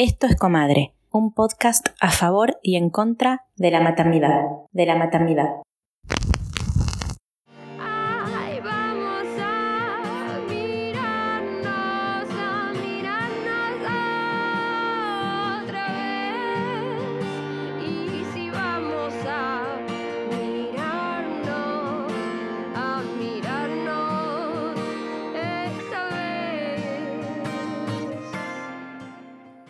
Esto es Comadre, un podcast a favor y en contra de la maternidad, de la maternidad.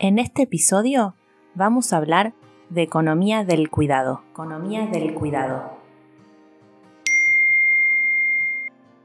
En este episodio vamos a hablar de economía del cuidado. Economía del cuidado.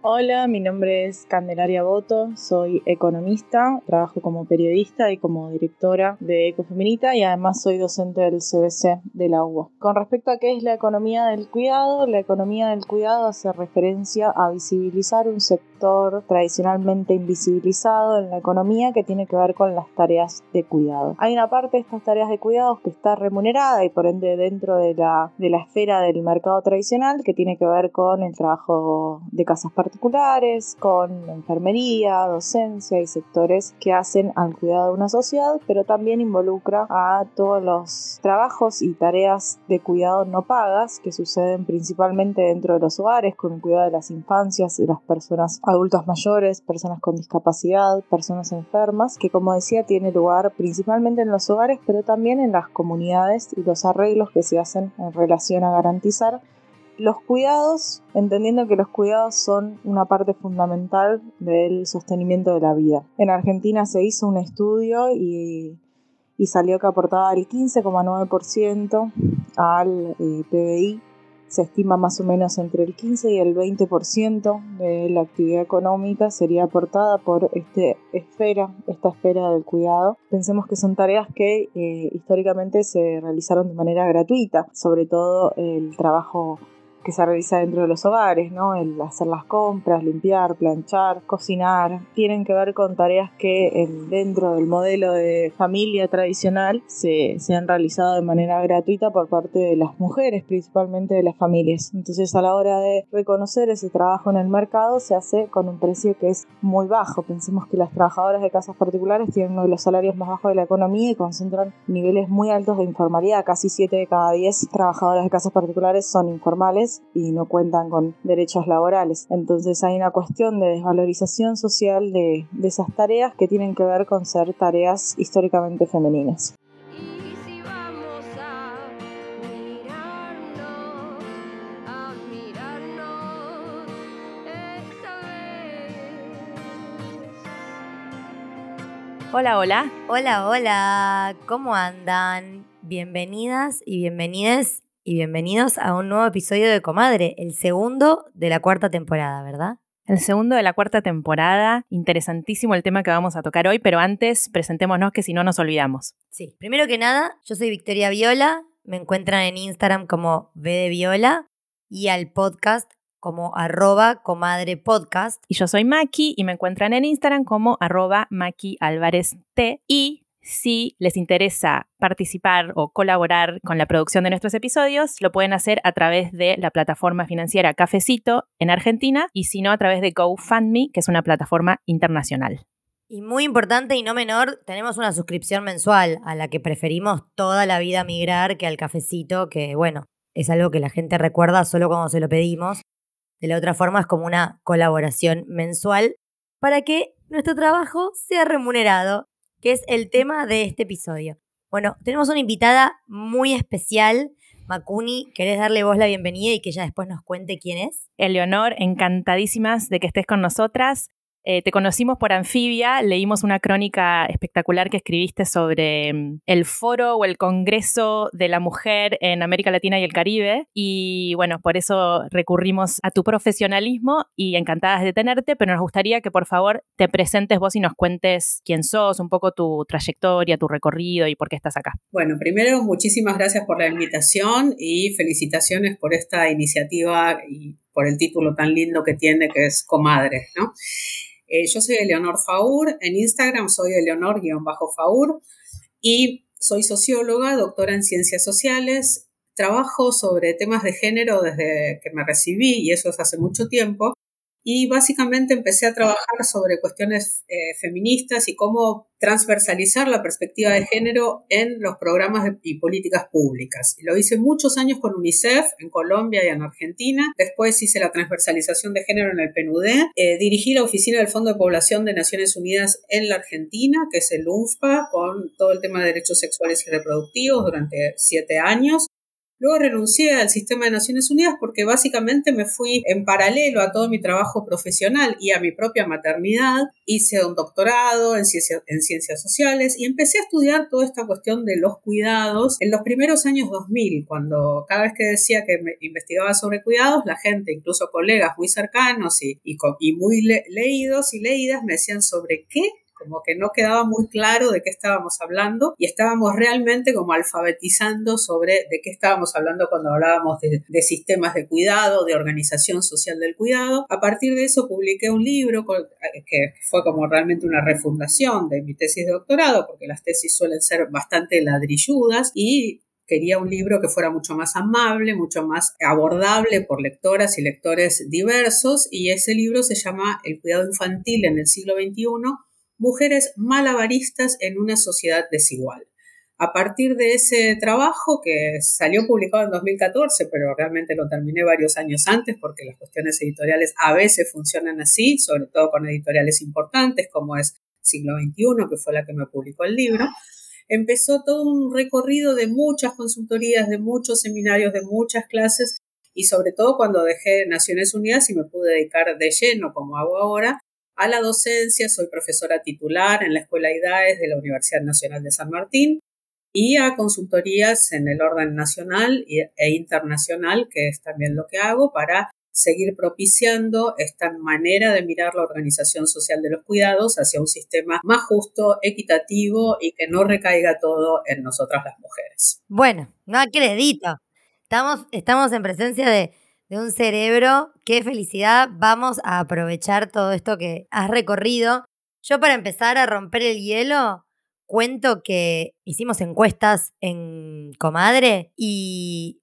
Hola, mi nombre es Candelaria Boto, soy economista, trabajo como periodista y como directora de Ecofeminita y además soy docente del CBC de la UBA. Con respecto a qué es la economía del cuidado, la economía del cuidado hace referencia a visibilizar un sector tradicionalmente invisibilizado en la economía que tiene que ver con las tareas de cuidado. Hay una parte de estas tareas de cuidados que está remunerada y por ende dentro de la, de la esfera del mercado tradicional que tiene que ver con el trabajo de casas particulares particulares, con enfermería, docencia y sectores que hacen al cuidado de una sociedad, pero también involucra a todos los trabajos y tareas de cuidado no pagas que suceden principalmente dentro de los hogares, con el cuidado de las infancias y las personas adultas mayores, personas con discapacidad, personas enfermas, que como decía tiene lugar principalmente en los hogares, pero también en las comunidades y los arreglos que se hacen en relación a garantizar los cuidados, entendiendo que los cuidados son una parte fundamental del sostenimiento de la vida. En Argentina se hizo un estudio y, salió que aportaba el 15,9% al eh, PBI. Se estima más o menos entre el 15 y el 20% de la actividad económica sería aportada por este esfera, esta esfera del cuidado. Pensemos que son tareas que eh, históricamente se realizaron de manera gratuita, sobre todo el trabajo que se realiza dentro de los hogares, ¿no? El hacer las compras, limpiar, planchar, cocinar, tienen que ver con tareas que el, dentro del modelo de familia tradicional se, se han realizado de manera gratuita por parte de las mujeres, principalmente de las familias. Entonces a la hora de reconocer ese trabajo en el mercado se hace con un precio que es muy bajo. Pensemos que las trabajadoras de casas particulares tienen uno de los salarios más bajos de la economía y concentran niveles muy altos de informalidad. Casi 7 de cada 10 trabajadoras de casas particulares son informales y no cuentan con derechos laborales. Entonces hay una cuestión de desvalorización social de, de esas tareas que tienen que ver con ser tareas históricamente femeninas. Hola, hola. Hola, hola, ¿cómo andan? Bienvenidas y bienvenides y bienvenidos a un nuevo episodio de Comadre, el segundo de la cuarta temporada, ¿verdad? El segundo de la cuarta temporada. Interesantísimo el tema que vamos a tocar hoy, pero antes presentémonos que si no nos olvidamos. Sí. Primero que nada, yo soy Victoria Viola, me encuentran en Instagram como de Viola y al podcast como arroba comadre podcast. Y yo soy Maki y me encuentran en Instagram como arroba Maki Álvarez T. Y si les interesa participar o colaborar con la producción de nuestros episodios, lo pueden hacer a través de la plataforma financiera Cafecito en Argentina y si no a través de GoFundMe, que es una plataforma internacional. Y muy importante y no menor, tenemos una suscripción mensual a la que preferimos toda la vida migrar que al cafecito, que bueno, es algo que la gente recuerda solo cuando se lo pedimos. De la otra forma es como una colaboración mensual para que nuestro trabajo sea remunerado, que es el tema de este episodio. Bueno, tenemos una invitada muy especial. Macuni, ¿querés darle vos la bienvenida y que ella después nos cuente quién es? Eleonor, encantadísimas de que estés con nosotras. Eh, te conocimos por Anfibia, leímos una crónica espectacular que escribiste sobre mm, el foro o el Congreso de la Mujer en América Latina y el Caribe. Y bueno, por eso recurrimos a tu profesionalismo y encantadas de tenerte, pero nos gustaría que por favor te presentes vos y nos cuentes quién sos, un poco tu trayectoria, tu recorrido y por qué estás acá. Bueno, primero, muchísimas gracias por la invitación y felicitaciones por esta iniciativa y por el título tan lindo que tiene, que es Comadre, ¿no? Eh, yo soy Eleonor Faur, en Instagram soy Eleonor-Faur y soy socióloga, doctora en ciencias sociales, trabajo sobre temas de género desde que me recibí y eso es hace mucho tiempo y básicamente empecé a trabajar sobre cuestiones eh, feministas y cómo transversalizar la perspectiva de género en los programas y políticas públicas. Y lo hice muchos años con UNICEF en Colombia y en Argentina. Después hice la transversalización de género en el PNUD. Eh, dirigí la oficina del Fondo de Población de Naciones Unidas en la Argentina, que es el UNFPA, con todo el tema de derechos sexuales y reproductivos durante siete años. Luego renuncié al sistema de Naciones Unidas porque básicamente me fui en paralelo a todo mi trabajo profesional y a mi propia maternidad. Hice un doctorado en, en ciencias sociales y empecé a estudiar toda esta cuestión de los cuidados en los primeros años 2000, cuando cada vez que decía que me investigaba sobre cuidados, la gente, incluso colegas muy cercanos y, y, muy leídos y leídas, me decían sobre qué como que no quedaba muy claro de qué estábamos hablando y estábamos realmente como alfabetizando sobre de qué estábamos hablando cuando hablábamos de, sistemas de cuidado, de organización social del cuidado. A partir de eso publiqué un libro que fue como realmente una refundación de mi tesis de doctorado, porque las tesis suelen ser bastante ladrilludas y quería un libro que fuera mucho más amable, mucho más abordable por lectoras y lectores diversos y ese libro se llama El cuidado infantil en el siglo XXI, Mujeres malabaristas en una sociedad desigual. A partir de ese trabajo, que salió publicado en 2014, pero realmente lo terminé varios años antes porque las cuestiones editoriales a veces funcionan así, sobre todo con editoriales importantes como es Siglo XXI, que fue la que me publicó el libro, empezó todo un recorrido de muchas consultorías, de muchos seminarios, de muchas clases y sobre todo cuando dejé Naciones Unidas y me pude dedicar de lleno, como hago ahora, a la docencia, soy profesora titular en la Escuela IDAES de la Universidad Nacional de San Martín y a consultorías en el orden nacional e internacional, que es también lo que hago para seguir propiciando esta manera de mirar la organización social de los cuidados hacia un sistema más justo, equitativo y que no recaiga todo en nosotras las mujeres. Bueno, no acredito. Estamos, estamos en presencia de de un cerebro. Qué felicidad. Vamos a aprovechar todo esto que has recorrido. Yo para empezar a romper el hielo, cuento que hicimos encuestas en Comadre y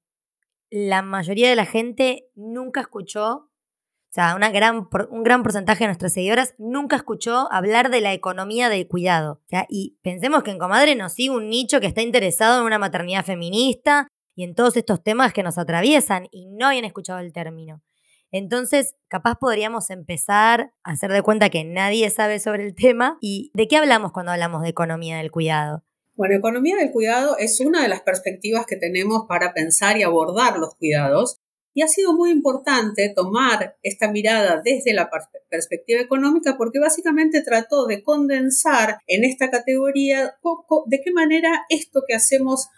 la mayoría de la gente nunca escuchó, o sea, una gran, un gran porcentaje de nuestras seguidoras nunca escuchó hablar de la economía del cuidado. O sea, y pensemos que en Comadre nos sigue un nicho que está interesado en una maternidad feminista, y en todos estos temas que nos atraviesan y no habían escuchado el término. Entonces, capaz podríamos empezar a hacer de cuenta que nadie sabe sobre el tema. ¿Y de qué hablamos cuando hablamos de economía del cuidado? Bueno, economía del cuidado es una de las perspectivas que tenemos para pensar y abordar los cuidados. Y ha sido muy importante tomar esta mirada desde la perspectiva económica porque básicamente trató de condensar en esta categoría de qué manera esto que hacemos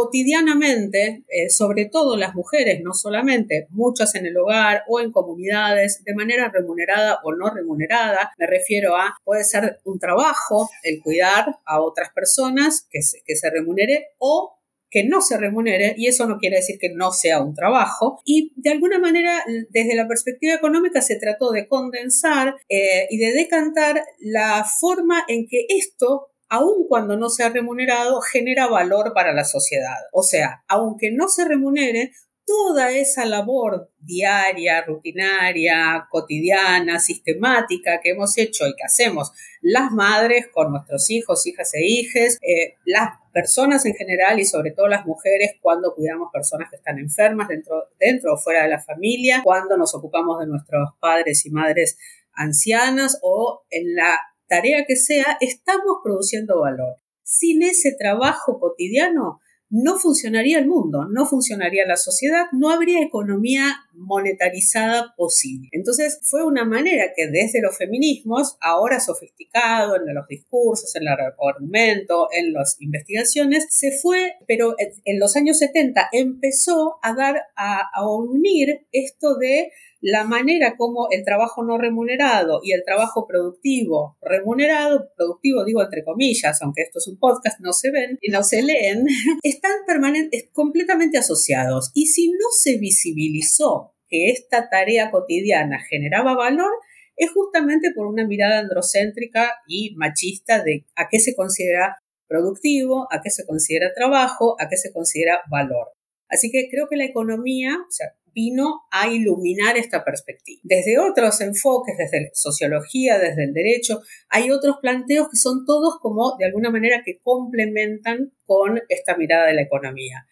cotidianamente, eh, sobre todo las mujeres, no solamente, muchas en el hogar o en comunidades, de manera remunerada o no remunerada, me refiero a, puede ser un trabajo, el cuidar a otras personas que se, que se remunere o que no se remunere, y eso no quiere decir que no sea un trabajo, y de alguna manera desde la perspectiva económica se trató de condensar eh, y de decantar la forma en que esto aun cuando no sea remunerado, genera valor para la sociedad. O sea, aunque no se remunere, toda esa labor diaria, rutinaria, cotidiana, sistemática que hemos hecho y que hacemos las madres con nuestros hijos, hijas e hijes, eh, las personas en general y sobre todo las mujeres cuando cuidamos personas que están enfermas dentro, dentro o fuera de la familia, cuando nos ocupamos de nuestros padres y madres ancianas o en la tarea que sea, estamos produciendo valor. Sin ese trabajo cotidiano, no funcionaría el mundo, no funcionaría la sociedad, no habría economía monetarizada posible. Entonces fue una manera que desde los feminismos, ahora sofisticado en los discursos, en el argumento, en las investigaciones, se fue, pero en los años 70 empezó a dar, a, a unir esto de la manera como el trabajo no remunerado y el trabajo productivo remunerado, productivo digo entre comillas, aunque esto es un podcast, no se ven y no se leen, están permanentes, completamente asociados. Y si no se visibilizó que esta tarea cotidiana generaba valor, es justamente por una mirada androcéntrica y machista de a qué se considera productivo, a qué se considera trabajo, a qué se considera valor. Así que creo que la economía, o sea, vino a iluminar esta perspectiva. Desde otros enfoques, desde sociología, desde el derecho, hay otros planteos que son todos como de alguna manera que complementan con esta mirada de la economía.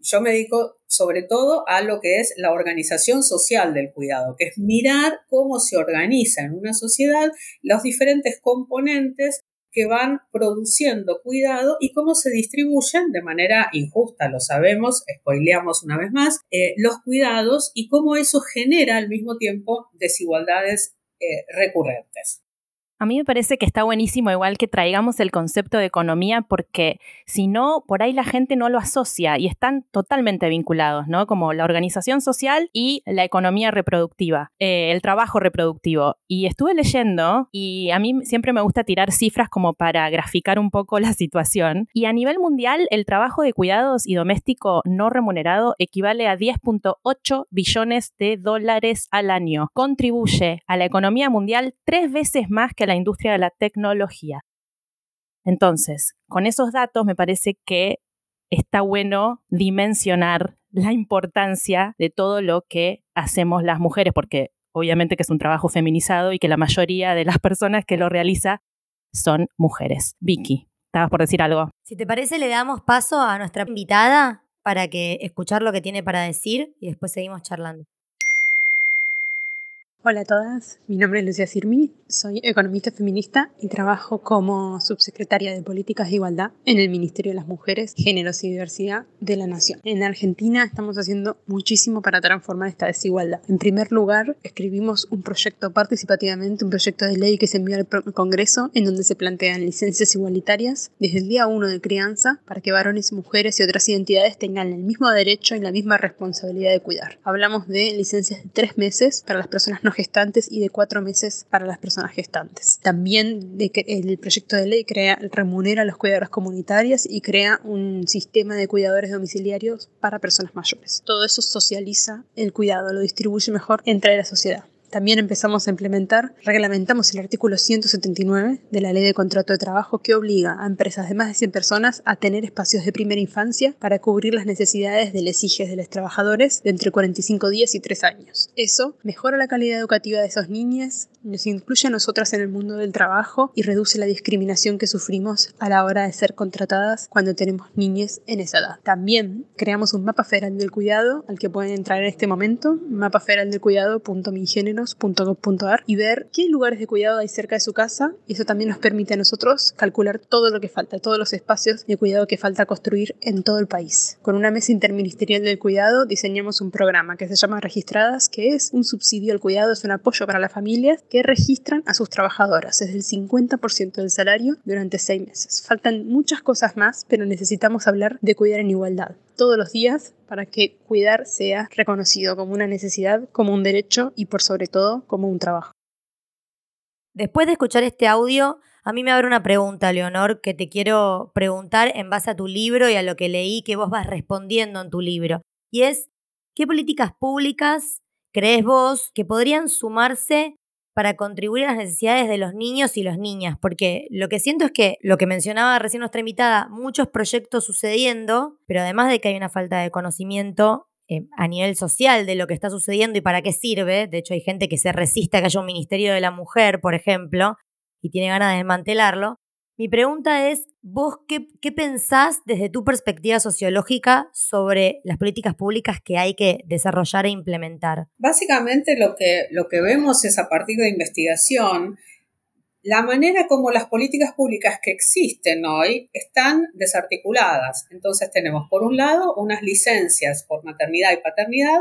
Yo me dedico sobre todo a lo que es la organización social del cuidado, que es mirar cómo se organiza en una sociedad los diferentes componentes que van produciendo cuidado y cómo se distribuyen de manera injusta, lo sabemos, spoileamos una vez más, eh, los cuidados y cómo eso genera al mismo tiempo desigualdades eh, recurrentes. A mí me parece que está buenísimo igual que traigamos el concepto de economía porque si no, por ahí la gente no lo asocia y están totalmente vinculados, ¿no? Como la organización social y la economía reproductiva, eh, el trabajo reproductivo. Y estuve leyendo y a mí siempre me gusta tirar cifras como para graficar un poco la situación. Y a nivel mundial, el trabajo de cuidados y doméstico no remunerado equivale a 10.8 billones de dólares al año. Contribuye a la economía mundial tres veces más que la industria de la tecnología. Entonces, con esos datos me parece que está bueno dimensionar la importancia de todo lo que hacemos las mujeres, porque obviamente que es un trabajo feminizado y que la mayoría de las personas que lo realiza son mujeres. Vicky, ¿estabas por decir algo? Si te parece, le damos paso a nuestra invitada para que escuchar lo que tiene para decir y después seguimos charlando. Hola a todas, mi nombre es Lucía Sirmi, soy economista feminista y trabajo como subsecretaria de Políticas de Igualdad en el Ministerio de las Mujeres, Géneros y Diversidad de la Nación. En Argentina estamos haciendo muchísimo para transformar esta desigualdad. En primer lugar, escribimos un proyecto participativamente, un proyecto de ley que se envió al Congreso en donde se plantean licencias igualitarias desde el día 1 de crianza para que varones, mujeres y otras identidades tengan el mismo derecho y la misma responsabilidad de cuidar. Hablamos de licencias de tres meses para las personas no gestantes y de cuatro meses para las personas gestantes. También de que el proyecto de ley crea, remunera a los cuidadores comunitarios y crea un sistema de cuidadores domiciliarios para personas mayores. Todo eso socializa el cuidado, lo distribuye mejor entre la sociedad. También empezamos a implementar, reglamentamos el artículo 179 de la Ley de Contrato de Trabajo que obliga a empresas de más de 100 personas a tener espacios de primera infancia para cubrir las necesidades de les hijes de los trabajadores de entre 45 días y 3 años. Eso mejora la calidad educativa de esos niños, nos incluye a nosotras en el mundo del trabajo y reduce la discriminación que sufrimos a la hora de ser contratadas cuando tenemos niñas en esa edad. También creamos un mapa federal del cuidado al que pueden entrar en este momento, y ver qué lugares de cuidado hay cerca de su casa y eso también nos permite a nosotros calcular todo lo que falta, todos los espacios de cuidado que falta construir en todo el país. Con una mesa interministerial del cuidado diseñamos un programa que se llama Registradas, que es un subsidio al cuidado, es un apoyo para las familias que registran a sus trabajadoras, es el 50% del salario durante seis meses. Faltan muchas cosas más, pero necesitamos hablar de cuidar en igualdad todos los días para que cuidar sea reconocido como una necesidad, como un derecho y por sobre todo como un trabajo. Después de escuchar este audio, a mí me abre una pregunta, Leonor, que te quiero preguntar en base a tu libro y a lo que leí que vos vas respondiendo en tu libro. Y es, ¿qué políticas públicas crees vos que podrían sumarse para contribuir a las necesidades de los niños y las niñas, porque lo que siento es que, lo que mencionaba recién nuestra invitada, muchos proyectos sucediendo, pero además de que hay una falta de conocimiento eh, a nivel social de lo que está sucediendo y para qué sirve, de hecho hay gente que se resiste a que haya un Ministerio de la Mujer, por ejemplo, y tiene ganas de desmantelarlo, mi pregunta es, ¿vos qué, qué, pensás desde tu perspectiva sociológica sobre las políticas públicas que hay que desarrollar e implementar? Básicamente lo que, lo que vemos es a partir de investigación, la manera como las políticas públicas que existen hoy están desarticuladas. Entonces tenemos, por un lado, unas licencias por maternidad y paternidad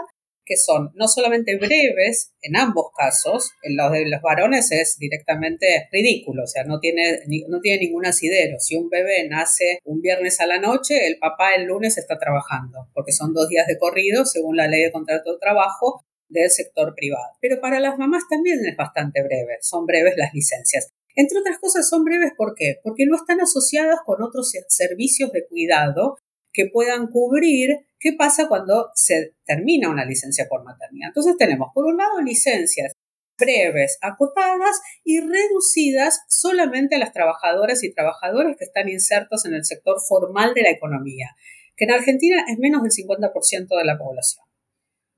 que son no solamente breves, en ambos casos, en los de los varones es directamente ridículo, o sea, no tiene, no tiene ningún asidero. Si un bebé nace un viernes a la noche, el papá el lunes está trabajando, porque son dos días de corrido según la ley de contrato de trabajo del sector privado. Pero para las mamás también es bastante breve, son breves las licencias. Entre otras cosas son breves, ¿por qué? Porque no están asociadas con otros servicios de cuidado que puedan cubrir qué pasa cuando se termina una licencia por maternidad. Entonces tenemos, por un lado, licencias breves, acotadas y reducidas solamente a las trabajadoras y trabajadores que están insertos en el sector formal de la economía, que en Argentina es menos del 50% de la población.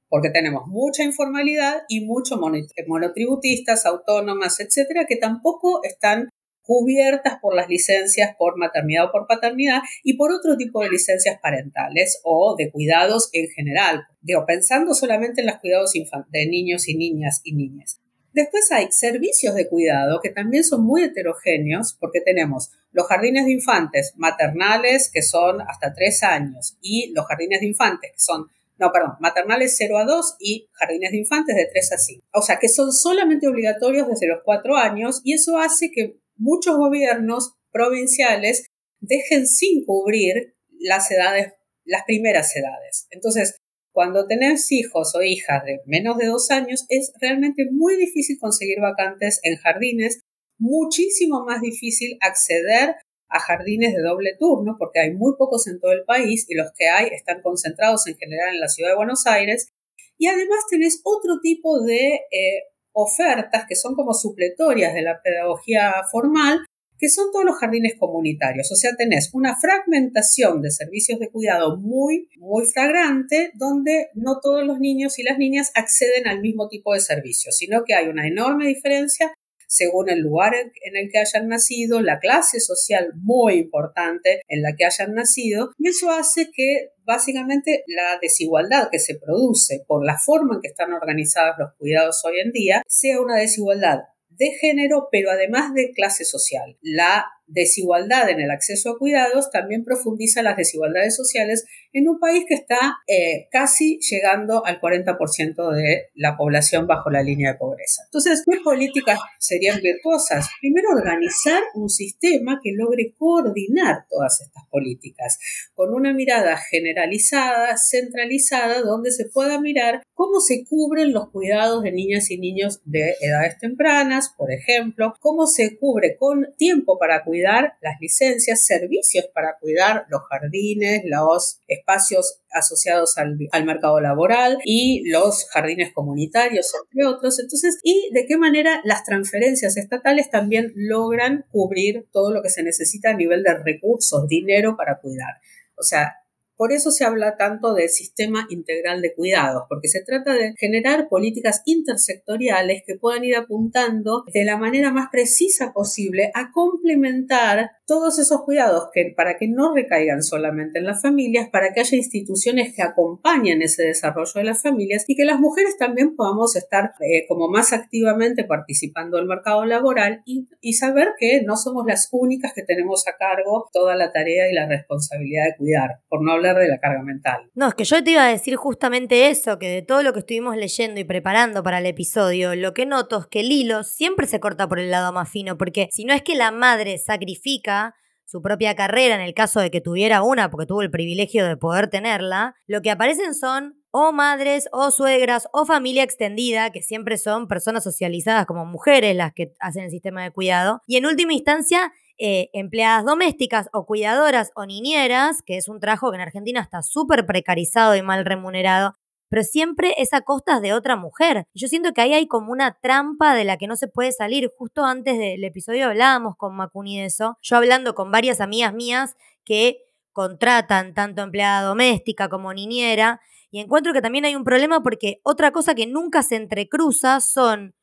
porque tenemos mucha informalidad y muchos monotributistas, autónomas, etcétera, que tampoco están cubiertas por las licencias por maternidad o por paternidad y por otro tipo de licencias parentales o de cuidados en general. Digo, pensando solamente en los cuidados de niños y niñas y niñas. Después hay servicios de cuidado que también son muy heterogéneos porque tenemos los jardines de infantes maternales que son hasta tres años y los jardines de infantes que son, no, perdón, maternales 0 a 2 y jardines de infantes de 3 a 5. O sea, que son solamente obligatorios desde los cuatro años y eso hace que muchos gobiernos provinciales dejen sin cubrir las edades, las primeras edades. Entonces, cuando tenés hijos o hijas de menos de dos años, es realmente muy difícil conseguir vacantes en jardines, muchísimo más difícil acceder a jardines de doble turno, porque hay muy pocos en todo el país y los que hay están concentrados en general en la ciudad de Buenos Aires. Y además tenés otro tipo de eh, ofertas que son como supletorias de la pedagogía formal, que son todos los jardines comunitarios. O sea, tenés una fragmentación de servicios de cuidado muy, muy flagrante, donde no todos los niños y las niñas acceden al mismo tipo de servicios, sino que hay una enorme diferencia según el lugar en el que hayan nacido, la clase social muy importante en la que hayan nacido, y eso hace que básicamente la desigualdad que se produce por la forma en que están organizados los cuidados hoy en día sea una desigualdad de género, pero además de clase social. La desigualdad en el acceso a cuidados también profundiza las desigualdades sociales en un país que está eh, casi llegando al 40% de la población bajo la línea de pobreza. Entonces, ¿qué políticas serían virtuosas? Primero, organizar un sistema que logre coordinar todas estas políticas con una mirada generalizada, centralizada, donde se pueda mirar cómo se cubren los cuidados de niñas y niños de edades tempranas, por ejemplo, cómo se cubre con tiempo para cuidar las licencias, servicios para cuidar los jardines, los espacios asociados al, al, mercado laboral y los jardines comunitarios, entre otros. Entonces, y de qué manera las transferencias estatales también logran cubrir todo lo que se necesita a nivel de recursos, dinero para cuidar. O sea, por eso se habla tanto de sistema integral de cuidados, porque se trata de generar políticas intersectoriales que puedan ir apuntando de la manera más precisa posible a complementar todos esos cuidados que, para que no recaigan solamente en las familias, para que haya instituciones que acompañen ese desarrollo de las familias y que las mujeres también podamos estar eh, como más activamente participando del mercado laboral y, y saber que no somos las únicas que tenemos a cargo toda la tarea y la responsabilidad de cuidar, por no hablar de la carga mental. No, es que yo te iba a decir justamente eso, que de todo lo que estuvimos leyendo y preparando para el episodio, lo que noto es que el hilo siempre se corta por el lado más fino, porque si no es que la madre sacrifica su propia carrera en el caso de que tuviera una, porque tuvo el privilegio de poder tenerla, lo que aparecen son o madres o suegras o familia extendida, que siempre son personas socializadas como mujeres las que hacen el sistema de cuidado, y en última instancia eh, empleadas domésticas o cuidadoras o niñeras, que es un trabajo que en Argentina está súper precarizado y mal remunerado, pero siempre es a costas de otra mujer. Yo siento que ahí hay como una trampa de la que no se puede salir. Justo antes del episodio hablábamos con Macuni de eso, yo hablando con varias amigas mías que contratan tanto empleada doméstica como niñera, y encuentro que también hay un problema porque otra cosa que nunca se entrecruza son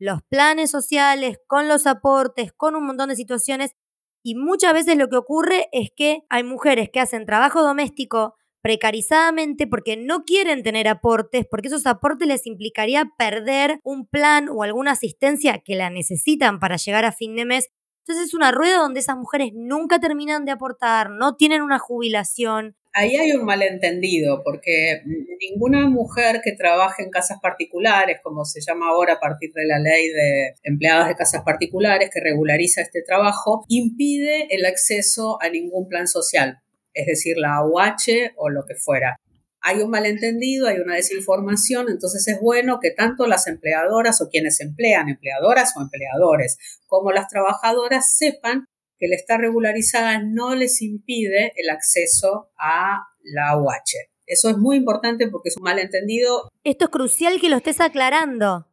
los planes sociales, con los aportes, con un montón de situaciones. Y muchas veces lo que ocurre es que hay mujeres que hacen trabajo doméstico precarizadamente porque no quieren tener aportes, porque esos aportes les implicaría perder un plan o alguna asistencia que la necesitan para llegar a fin de mes. Entonces es una rueda donde esas mujeres nunca terminan de aportar, no tienen una jubilación, ahí hay un malentendido, porque ninguna mujer que trabaje en casas particulares, como se llama ahora a partir de la ley de empleadas de casas particulares que regulariza este trabajo, impide el acceso a ningún plan social, es decir, la AUH o lo que fuera. Hay un malentendido, hay una desinformación, entonces es bueno que tanto las empleadoras o quienes emplean, empleadoras o empleadores, como las trabajadoras sepan que la está regularizada no les impide el acceso a la UH. Eso es muy importante porque es un malentendido. Esto es crucial que lo estés aclarando,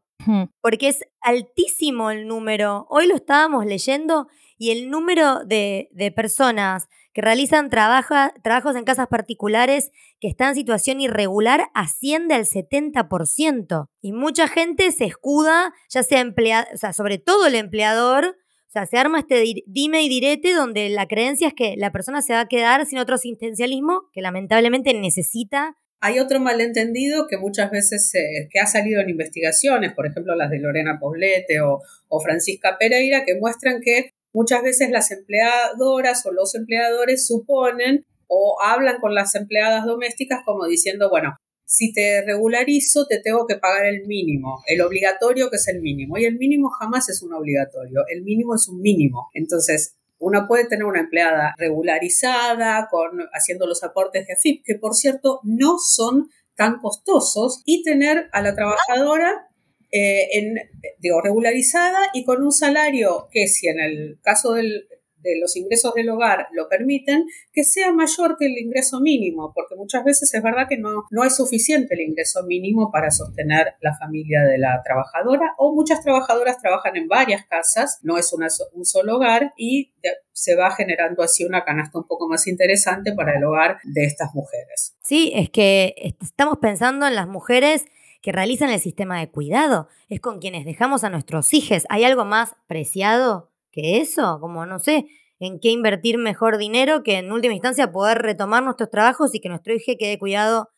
porque es altísimo el número. Hoy lo estábamos leyendo y el número de, de personas que realizan trabajos en casas particulares que están en situación irregular asciende al 70%. Y mucha gente se escuda, ya sea empleado, o sea, sobre todo el empleador, o sea, se arma este di- dime y direte donde la creencia es que la persona se va a quedar sin otro asistencialismo que lamentablemente necesita. Hay otro malentendido que muchas veces que ha salido en investigaciones, por ejemplo las de Lorena Poblete o Francisca Pereira, que muestran que muchas veces las empleadoras o los empleadores suponen o hablan con las empleadas domésticas como diciendo, bueno, si te regularizo te tengo que pagar el mínimo, el obligatorio que es el mínimo. Y el mínimo jamás es un obligatorio, el mínimo es un mínimo. Entonces, uno puede tener una empleada regularizada, con, haciendo los aportes de AFIP, que por cierto no son tan costosos, y tener a la trabajadora eh, en, digo, regularizada y con un salario que si en el caso del, de los ingresos del hogar lo permiten, que sea mayor que el ingreso mínimo, porque muchas veces es verdad que no, no es suficiente el ingreso mínimo para sostener la familia de la trabajadora, o muchas trabajadoras trabajan en varias casas, no es un solo hogar, y se va generando así una canasta un poco más interesante para el hogar de estas mujeres. Sí, es que estamos pensando en las mujeres que realizan el sistema de cuidado, es con quienes dejamos a nuestros hijos. ¿Hay algo más preciado que eso? Como no sé, en qué invertir mejor dinero que en última instancia poder retomar nuestros trabajos y que nuestro hijo quede cuidado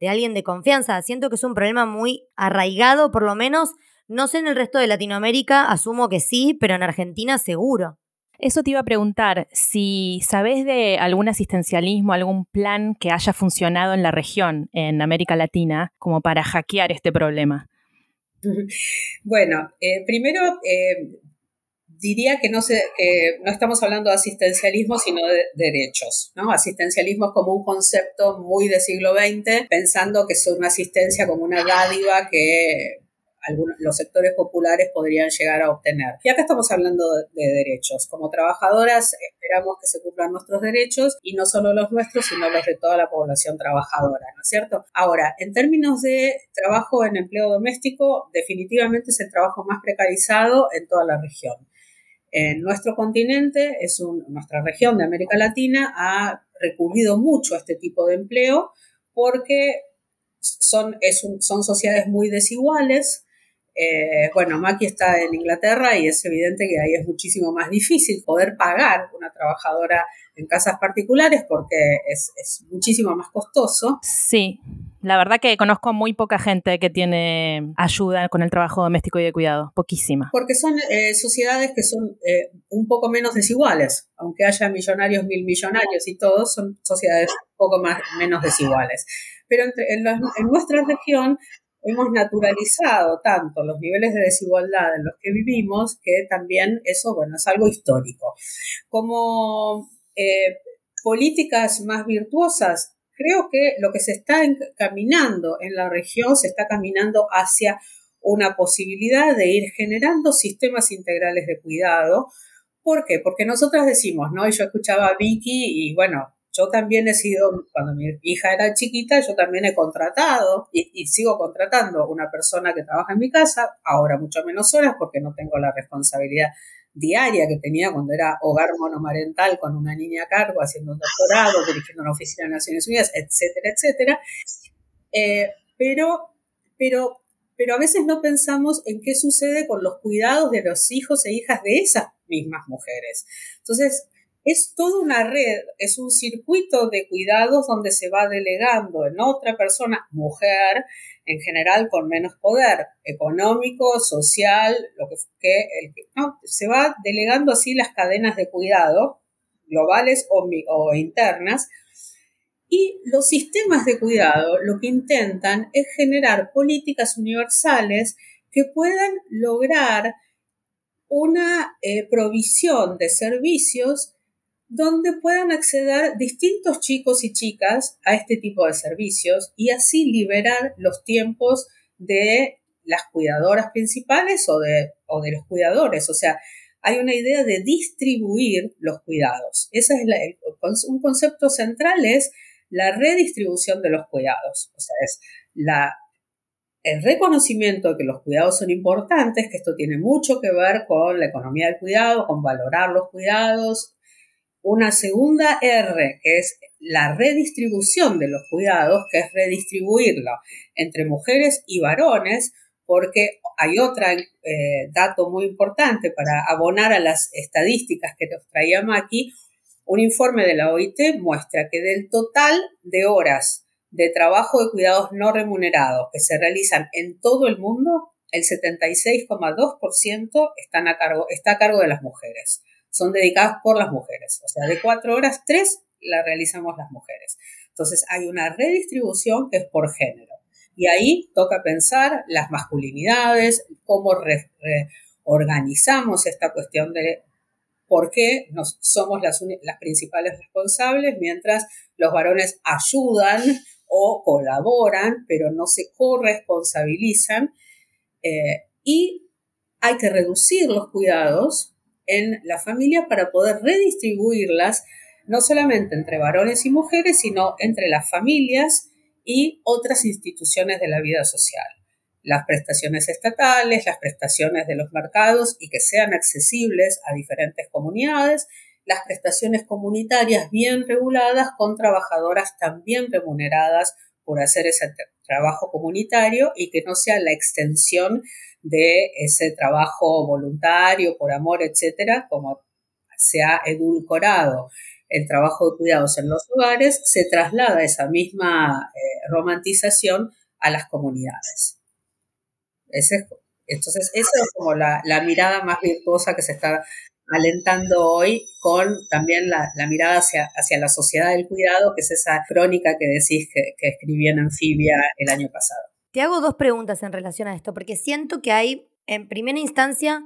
de alguien de confianza. Siento que es un problema muy arraigado, por lo menos, no sé en el resto de Latinoamérica, asumo que sí, pero en Argentina seguro. Eso te iba a preguntar, si sabes de algún asistencialismo, algún plan que haya funcionado en la región, en América Latina, como para hackear este problema. Bueno, eh, primero eh, diría que no, estamos hablando de asistencialismo, sino de derechos. ¿no? Asistencialismo es como un concepto muy del siglo XX, pensando que es una asistencia como una dádiva que los sectores populares podrían llegar a obtener. Y acá estamos hablando de, de, derechos. Como trabajadoras esperamos que se cumplan nuestros derechos y no solo los nuestros, sino los de toda la población trabajadora, ¿no es cierto? Ahora, en términos de trabajo en empleo doméstico, definitivamente es el trabajo más precarizado en toda la región. En nuestro continente, es nuestra región de América Latina, ha recurrido mucho a este tipo de empleo porque son, son sociedades muy desiguales, eh, bueno, Maki está en Inglaterra y es evidente que ahí es muchísimo más difícil poder pagar una trabajadora en casas particulares porque es, es, muchísimo más costoso. Sí, la verdad que conozco muy poca gente que tiene ayuda con el trabajo doméstico y de cuidado, poquísima. Porque son eh, sociedades que son eh, un poco menos desiguales, aunque haya millonarios, mil millonarios y todos, son sociedades un poco más, menos desiguales. Pero entre, en, la, en nuestra región hemos naturalizado tanto los niveles de desigualdad en los que vivimos que también eso, bueno, es algo histórico. Como eh, políticas más virtuosas, creo que lo que se está caminando en la región se está caminando hacia una posibilidad de ir generando sistemas integrales de cuidado. ¿Por qué? Porque nosotras decimos, ¿no? Y yo escuchaba a Vicky y bueno, yo también he sido, cuando mi hija era chiquita, yo también he contratado y, y, sigo contratando una persona que trabaja en mi casa, ahora mucho menos horas porque no tengo la responsabilidad diaria que tenía cuando era hogar monomarental con una niña a cargo, haciendo un doctorado, dirigiendo una oficina de Naciones Unidas, etcétera, etcétera. Eh, pero, pero, pero a veces no pensamos en qué sucede con los cuidados de los hijos e hijas de esas mismas mujeres. Entonces, es toda una red, es un circuito de cuidados donde se va delegando en otra persona, mujer, en general con menos poder económico, social, lo que, se va delegando así las cadenas de cuidado, globales o, o internas, y los sistemas de cuidado lo que intentan es generar políticas universales que puedan lograr una eh, provisión de servicios donde puedan acceder distintos chicos y chicas a este tipo de servicios y así liberar los tiempos de las cuidadoras principales o de, o de los cuidadores. O sea, hay una idea de distribuir los cuidados. Ese es un concepto central es la redistribución de los cuidados. O sea, es la, el reconocimiento de que los cuidados son importantes, que esto tiene mucho que ver con la economía del cuidado, con valorar los cuidados, una segunda R, que es la redistribución de los cuidados, que es redistribuirlo entre mujeres y varones, porque hay otro eh, dato muy importante para abonar a las estadísticas que nos traía Maki. Un informe de la OIT muestra que del total de horas de trabajo de cuidados no remunerados que se realizan en todo el mundo, el 76,2% están a cargo, está a cargo de las mujeres. Son dedicadas por las mujeres. O sea, de cuatro horas, tres la realizamos las mujeres. Entonces, hay una redistribución que es por género. Y ahí toca pensar las masculinidades, cómo organizamos esta cuestión de por qué nos, somos las, las principales responsables, mientras los varones ayudan o colaboran, pero no se corresponsabilizan. Eh, y hay que reducir los cuidados en la familia para poder redistribuirlas no solamente entre varones y mujeres, sino entre las familias y otras instituciones de la vida social. Las prestaciones estatales, las prestaciones de los mercados y que sean accesibles a diferentes comunidades, las prestaciones comunitarias bien reguladas con trabajadoras también remuneradas por hacer ese trabajo comunitario y que no sea la extensión de ese trabajo voluntario, por amor, etcétera, como se ha edulcorado el trabajo de cuidados en los hogares, se traslada esa misma eh, romantización a las comunidades. entonces, esa es como la, mirada más virtuosa que se está alentando hoy con también la, mirada hacia, hacia, la sociedad del cuidado, que es esa crónica que decís que, que escribí en Anfibia el año pasado. Te hago dos preguntas en relación a esto, porque siento que hay, en primera instancia,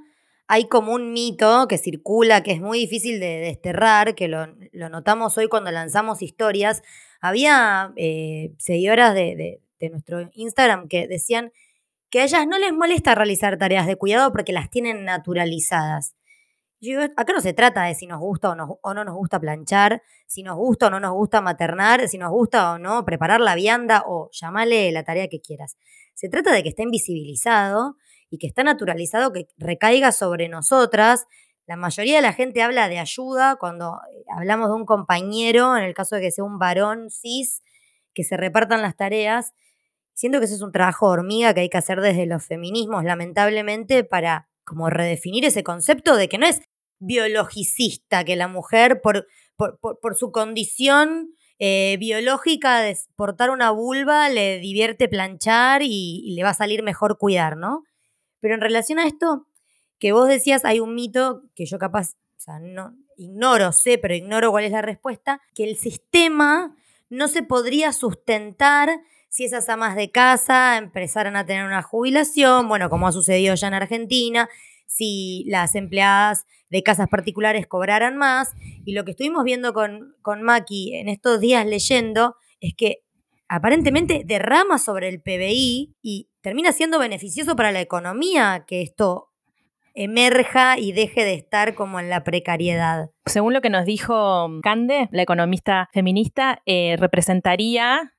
hay como un mito que circula, que es muy difícil de desterrar, que lo, notamos hoy cuando lanzamos historias. Había eh, seguidoras de, nuestro Instagram que decían que a ellas no les molesta realizar tareas de cuidado porque las tienen naturalizadas. Yo acá no se trata de si nos gusta o no, o no nos gusta planchar, si nos gusta o no nos gusta maternar, si nos gusta o no preparar la vianda o llamarle la tarea que quieras. Se trata de que esté invisibilizado y que está naturalizado que recaiga sobre nosotras. La mayoría de la gente habla de ayuda cuando eh, hablamos de un compañero, en el caso de que sea un varón cis, que se repartan las tareas. Siento que ese es un trabajo hormiga que hay que hacer desde los feminismos, lamentablemente, para como redefinir ese concepto de que no es biologicista, que la mujer por, por, su condición eh, biológica de portar una vulva le divierte planchar y, le va a salir mejor cuidar, ¿no? Pero en relación a esto que vos decías, hay un mito que yo capaz, no ignoro, sé, pero ignoro cuál es la respuesta, que el sistema no se podría sustentar si esas amas de casa empezaran a tener una jubilación, bueno, como ha sucedido ya en Argentina, si las empleadas de casas particulares cobraran más. Y lo que estuvimos viendo con, con Maki en estos días leyendo es que aparentemente derrama sobre el PBI y termina siendo beneficioso para la economía que esto emerja y deje de estar como en la precariedad. Según lo que nos dijo Cande, la economista feminista, eh, representaría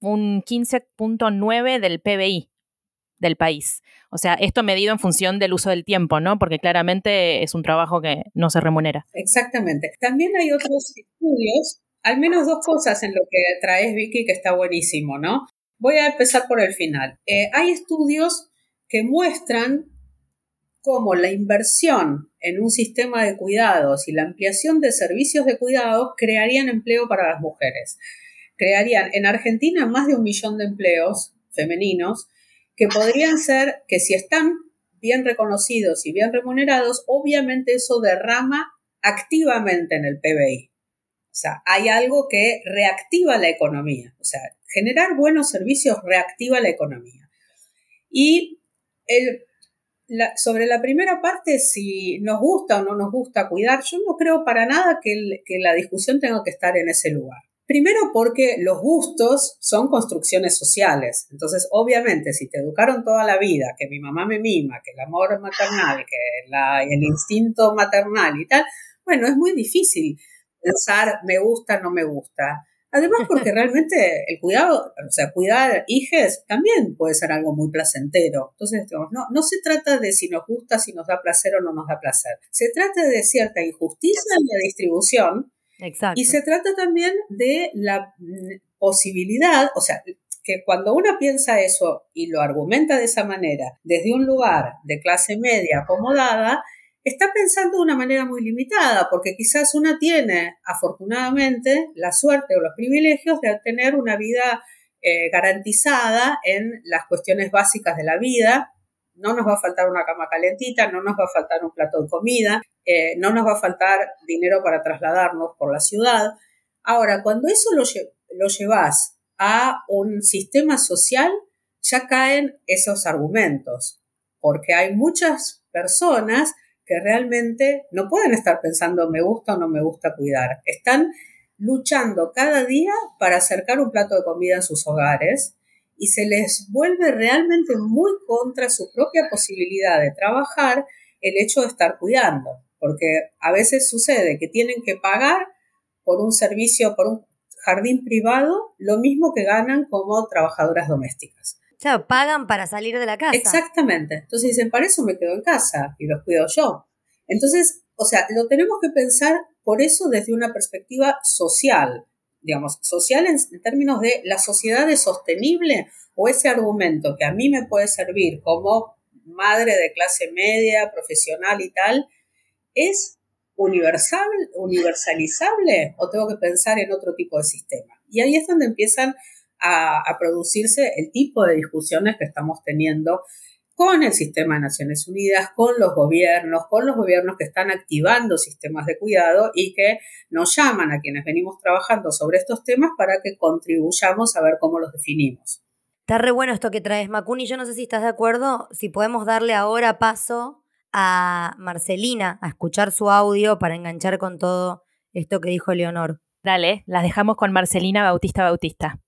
un 15.9 del PBI del país. O sea, esto medido en función del uso del tiempo, ¿no? Porque claramente es un trabajo que no se remunera. Exactamente. También hay otros estudios al menos dos cosas en lo que traes, Vicky, que está buenísimo, ¿no? Voy a empezar por el final. Eh, hay estudios que muestran cómo la inversión en un sistema de cuidados y la ampliación de servicios de cuidados crearían empleo para las mujeres. Crearían en Argentina más de un millón de empleos femeninos que podrían ser que si están bien reconocidos y bien remunerados, obviamente eso derrama activamente en el PBI. O sea, hay algo que reactiva la economía. O sea, generar buenos servicios reactiva la economía. Y sobre la primera parte, si nos gusta o no nos gusta cuidar, yo no creo para nada que, que la discusión tenga que estar en ese lugar. Primero porque los gustos son construcciones sociales. Entonces, obviamente, si te educaron toda la vida, que mi mamá me mima, que el amor maternal, que la, el instinto maternal y tal, bueno, es muy difícil pensar me gusta, no me gusta. Además, porque realmente el cuidado, o sea, cuidar hijos también puede ser algo muy placentero. Entonces, no, no se trata de si nos gusta, si nos da placer o no nos da placer. Se trata de cierta injusticia en la distribución Exacto. Y se trata también de la mm, posibilidad, o sea, que cuando uno piensa eso y lo argumenta de esa manera, desde un lugar de clase media acomodada, está pensando de una manera muy limitada, porque quizás una tiene, afortunadamente, la suerte o los privilegios de tener una vida eh, garantizada en las cuestiones básicas de la vida. No nos va a faltar una cama calentita, no nos va a faltar un plato de comida, eh, no nos va a faltar dinero para trasladarnos por la ciudad. Ahora, cuando eso lo, lo llevas a un sistema social, ya caen esos argumentos, porque hay muchas personas que realmente no pueden estar pensando me gusta o no me gusta cuidar. Están luchando cada día para acercar un plato de comida en sus hogares y se les vuelve realmente muy contra su propia posibilidad de trabajar el hecho de estar cuidando, porque a veces sucede que tienen que pagar por un servicio, por un jardín privado, lo mismo que ganan como trabajadoras domésticas. Claro, pagan para salir de la casa. Exactamente. Entonces dicen, para eso me quedo en casa y los cuido yo. Entonces, o sea, lo tenemos que pensar por eso desde una perspectiva social, digamos, social en, términos de la sociedad es sostenible o ese argumento que a mí me puede servir como madre de clase media, profesional y tal, es universal, universalizable o tengo que pensar en otro tipo de sistema. Y ahí es donde empiezan a, producirse el tipo de discusiones que estamos teniendo con el sistema de Naciones Unidas, con los gobiernos, con los gobiernos que están activando sistemas de cuidado y que nos llaman a quienes venimos trabajando sobre estos temas para que contribuyamos a ver cómo los definimos. Está re bueno esto que traes, Macuni. Yo no sé si estás de acuerdo, si podemos darle ahora paso a Marcelina a escuchar su audio para enganchar con todo esto que dijo Leonor. Dale, las dejamos con Marcelina Bautista Bautista.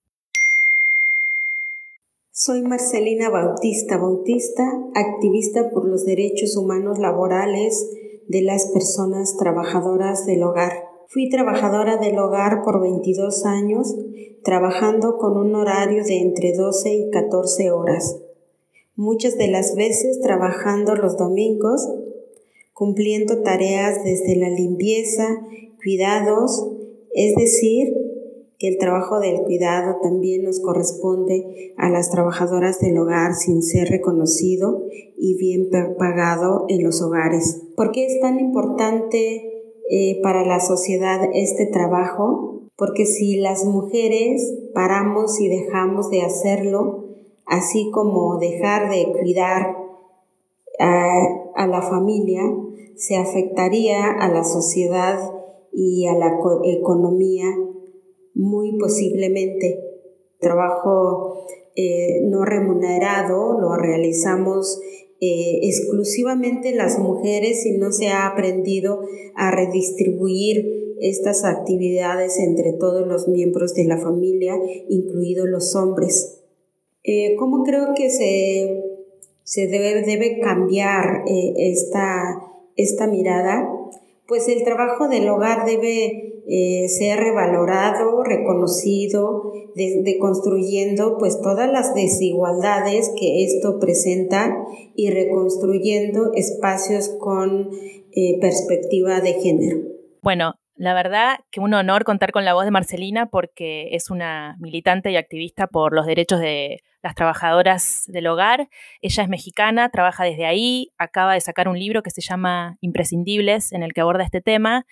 Soy Marcelina Bautista Bautista, activista por los derechos humanos laborales de las personas trabajadoras del hogar. Fui trabajadora del hogar por 22 años, trabajando con un horario de entre 12 y 14 horas. Muchas de las veces trabajando los domingos, cumpliendo tareas desde la limpieza, cuidados, es decir, que el trabajo del cuidado también nos corresponde a las trabajadoras del hogar sin ser reconocido y bien pagado en los hogares. ¿Por qué es tan importante eh, para la sociedad este trabajo? Porque si las mujeres paramos y dejamos de hacerlo, así como dejar de cuidar a, la familia, se afectaría a la sociedad y a la economía muy posiblemente. Trabajo eh, no remunerado lo realizamos eh, exclusivamente las mujeres y no se ha aprendido a redistribuir estas actividades entre todos los miembros de la familia, incluidos los hombres. Eh, ¿Cómo creo que se, se debe, debe cambiar esta, esta mirada? Pues el trabajo del hogar debe eh, ser revalorado, reconocido, deconstruyendo pues todas las desigualdades que esto presenta y reconstruyendo espacios con eh, perspectiva de género. Bueno, la verdad que un honor contar con la voz de Marcelina porque es una militante y activista por los derechos de las trabajadoras del hogar. Ella es mexicana, trabaja desde ahí, acaba de sacar un libro que se llama Imprescindibles en el que aborda este tema.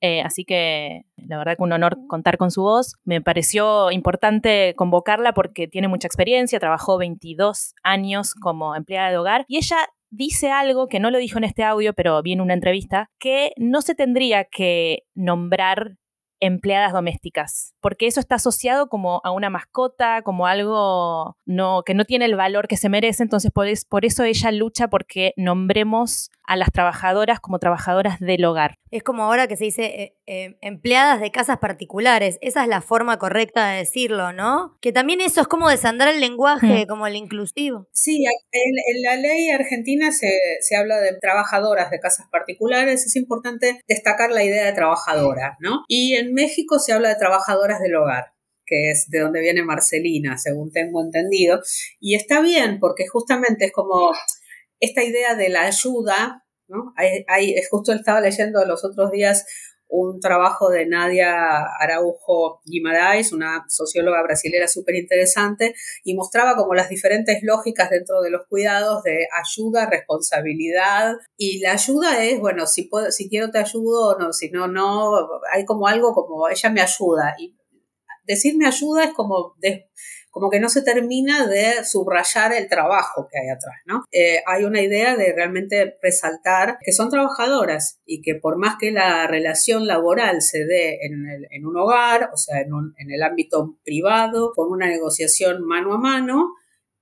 Eh, así que la verdad que un honor contar con su voz. Me pareció importante convocarla porque tiene mucha experiencia, trabajó 22 años como empleada de hogar y ella dice algo que no lo dijo en este audio, pero vi en una entrevista, que no se tendría que nombrar empleadas domésticas, porque eso está asociado como a una mascota, como algo no, que no tiene el valor que se merece, entonces por, por eso ella lucha porque nombremos a las trabajadoras como trabajadoras del hogar. Es como ahora que se dice eh, eh, empleadas de casas particulares, esa es la forma correcta de decirlo, ¿no? Que también eso es como desandar el lenguaje, como el inclusivo. Sí, en, la ley argentina se, se, habla de trabajadoras de casas particulares, es importante destacar la idea de trabajadora, ¿no? Y en México se habla de trabajadoras del hogar que es de donde viene Marcelina, según tengo entendido. Y está bien, porque justamente es como esta idea de la ayuda, ¿no? Hay, justo estaba leyendo los otros días un trabajo de Nadia Araujo Guimarães, una socióloga brasileña súper interesante, y mostraba como las diferentes lógicas dentro de los cuidados de ayuda, responsabilidad. Y la ayuda es, bueno, si, puedo, si quiero te ayudo no, si no, no, hay como algo como ella me ayuda. Y decirme ayuda es como... De, como que no se termina de subrayar el trabajo que hay atrás, ¿no? Eh, hay una idea de realmente resaltar que son trabajadoras y que por más que la relación laboral se dé en, un hogar, o sea, en, en el ámbito privado, con una negociación mano a mano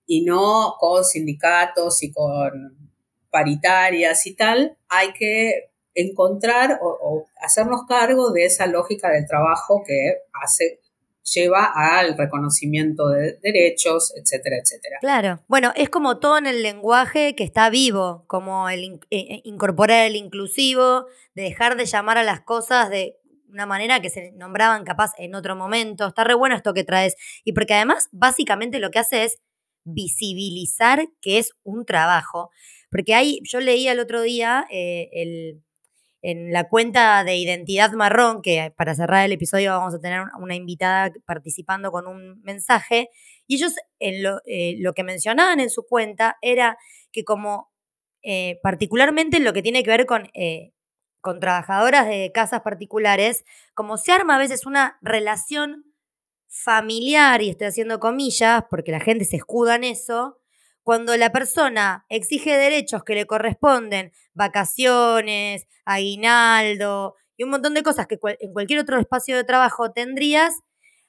y no con sindicatos y con paritarias y tal, hay que encontrar o, o, hacernos cargo de esa lógica del trabajo que hace lleva al reconocimiento de derechos, etcétera, etcétera. Claro. Bueno, es como todo en el lenguaje que está vivo, como el eh, eh, incorporar el inclusivo, de dejar de llamar a las cosas de una manera que se nombraban capaz en otro momento. Está re bueno esto que traes. Y porque además, básicamente lo que hace es visibilizar que es un trabajo. Porque hay, yo leía el otro día eh, el en la cuenta de Identidad Marrón, que para cerrar el episodio vamos a tener una invitada participando con un mensaje, y ellos en lo, eh, lo que mencionaban en su cuenta era que como eh, particularmente en lo que tiene que ver con, eh, con trabajadoras de casas particulares, como se arma a veces una relación familiar, y estoy haciendo comillas porque la gente se escuda en eso, cuando la persona exige derechos que le corresponden, vacaciones, aguinaldo y un montón de cosas que en cualquier otro espacio de trabajo tendrías,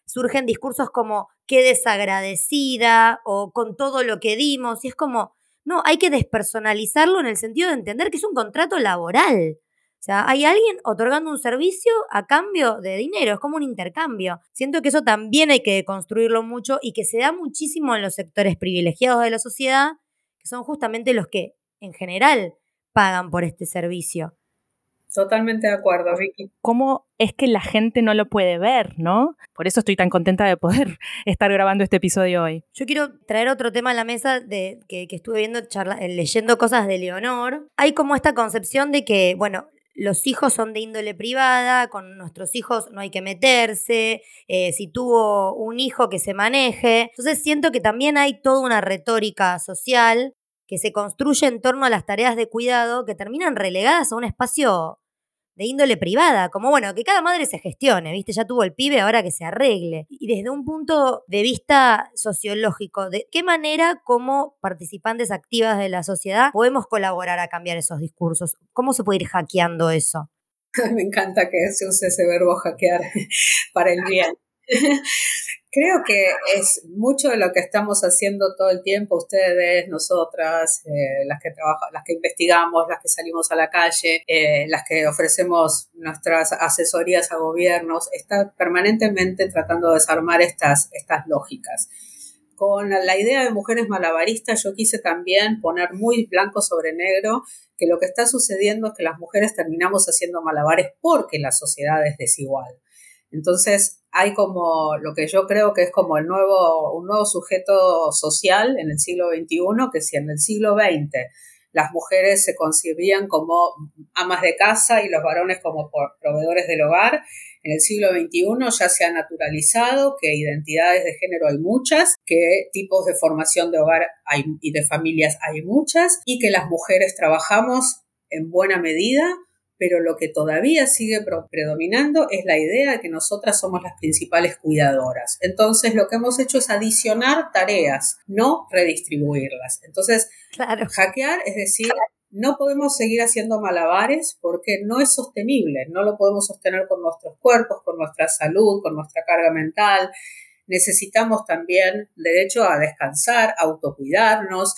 surgen discursos como qué desagradecida o con todo lo que dimos. Y es como, no, hay que despersonalizarlo en el sentido de entender que es un contrato laboral. O sea, hay alguien otorgando un servicio a cambio de dinero, es como un intercambio. Siento que eso también hay que construirlo mucho y que se da muchísimo en los sectores privilegiados de la sociedad, que son justamente los que en general pagan por este servicio. Totalmente de acuerdo, Vicky. ¿Cómo es que la gente no lo puede ver, no? Por eso estoy tan contenta de poder estar grabando este episodio hoy. Yo quiero traer otro tema a la mesa de que, estuve viendo, charla, leyendo cosas de Leonor. Hay como esta concepción de que, bueno, los hijos son de índole privada, con nuestros hijos no hay que meterse, eh, si tuvo un hijo que se maneje. Entonces siento que también hay toda una retórica social que se construye en torno a las tareas de cuidado que terminan relegadas a un espacio de índole privada, como bueno, que cada madre se gestione, ¿viste? Ya tuvo el pibe, ahora que se arregle. Y desde un punto de vista sociológico, ¿de qué manera como participantes activas de la sociedad podemos colaborar a cambiar esos discursos? ¿Cómo se puede ir hackeando eso? Me encanta que se use ese verbo hackear para el bien. Creo que es mucho de lo que estamos haciendo todo el tiempo, ustedes, nosotras, eh, las que las que investigamos, las que salimos a la calle, eh, las que ofrecemos nuestras asesorías a gobiernos, está permanentemente tratando de desarmar estas, estas lógicas. Con la idea de mujeres malabaristas, yo quise también poner muy blanco sobre negro que lo que está sucediendo es que las mujeres terminamos haciendo malabares porque la sociedad es desigual. Entonces, hay como lo que yo creo que es como el nuevo, un nuevo sujeto social en el siglo XXI, que si en el siglo XX las mujeres se concibían como amas de casa y los varones como proveedores del hogar, en el siglo XXI ya se ha naturalizado que identidades de género hay muchas, que tipos de formación de hogar hay, y de familias hay muchas, y que las mujeres trabajamos en buena medida pero lo que todavía sigue predominando es la idea de que nosotras somos las principales cuidadoras. Entonces, lo que hemos hecho es adicionar tareas, no redistribuirlas. Entonces, hackear es decir, no podemos seguir haciendo malabares porque no es sostenible, no lo podemos sostener con nuestros cuerpos, con nuestra salud, con nuestra carga mental. Necesitamos también derecho a descansar, a autocuidarnos,